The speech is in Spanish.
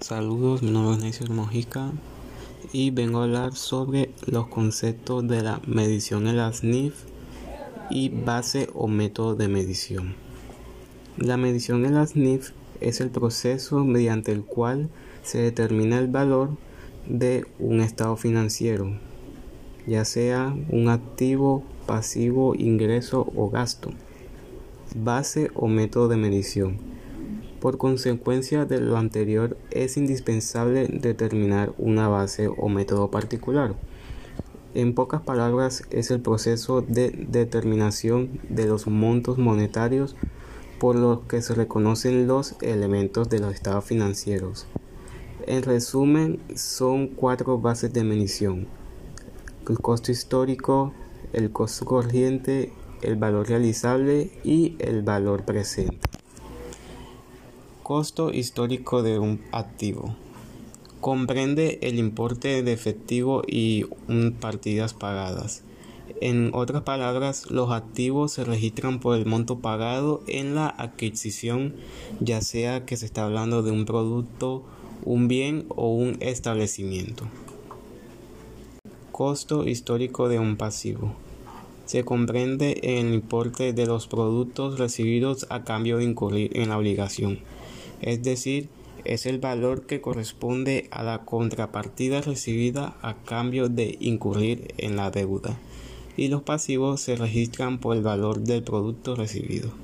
Saludos, mi nombre es Necio Mojica y vengo a hablar sobre los conceptos de la medición en las NIF y base o método de medición. La medición en las NIF es el proceso mediante el cual se determina el valor de un estado financiero, ya sea un activo, pasivo, ingreso o gasto. Base o método de medición por consecuencia de lo anterior, es indispensable determinar una base o método particular. En pocas palabras, es el proceso de determinación de los montos monetarios por los que se reconocen los elementos de los estados financieros. En resumen, son cuatro bases de medición. El costo histórico, el costo corriente, el valor realizable y el valor presente. Costo histórico de un activo. Comprende el importe de efectivo y partidas pagadas. En otras palabras, los activos se registran por el monto pagado en la adquisición, ya sea que se está hablando de un producto, un bien o un establecimiento. Costo histórico de un pasivo. Se comprende el importe de los productos recibidos a cambio de incurrir en la obligación es decir, es el valor que corresponde a la contrapartida recibida a cambio de incurrir en la deuda, y los pasivos se registran por el valor del producto recibido.